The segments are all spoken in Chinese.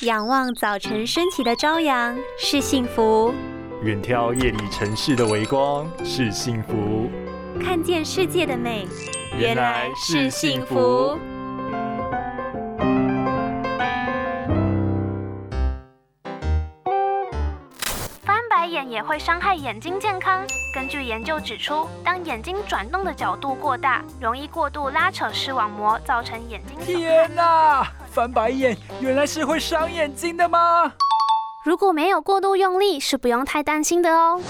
仰望早晨升起的朝阳是幸福，远眺夜里城市的微光是幸福，看见世界的美原来是幸福。翻白眼也会伤害眼睛健康。根据研究指出，当眼睛转动的角度过大，容易过度拉扯视网膜，造成眼睛。天哪！翻白眼原来是会伤眼睛的吗？如果没有过度用力，是不用太担心的哦。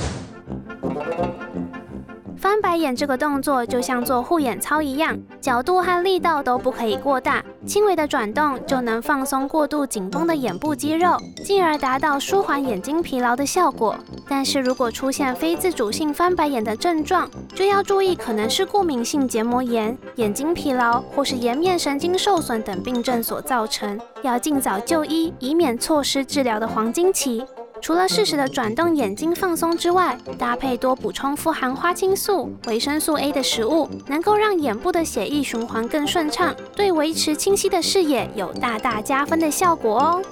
翻白眼这个动作就像做护眼操一样，角度和力道都不可以过大，轻微的转动就能放松过度紧绷的眼部肌肉，进而达到舒缓眼睛疲劳的效果。但是如果出现非自主性翻白眼的症状，就要注意可能是过敏性结膜炎、眼睛疲劳或是颜面神经受损等病症所造成，要尽早就医，以免错失治疗的黄金期。除了适时的转动眼睛放松之外，搭配多补充富含花青素、维生素 A 的食物，能够让眼部的血液循环更顺畅，对维持清晰的视野有大大加分的效果哦。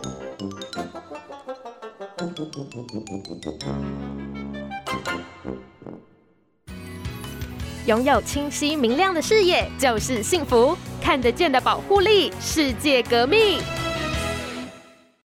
拥有清晰明亮的视野就是幸福，看得见的保护力，世界革命。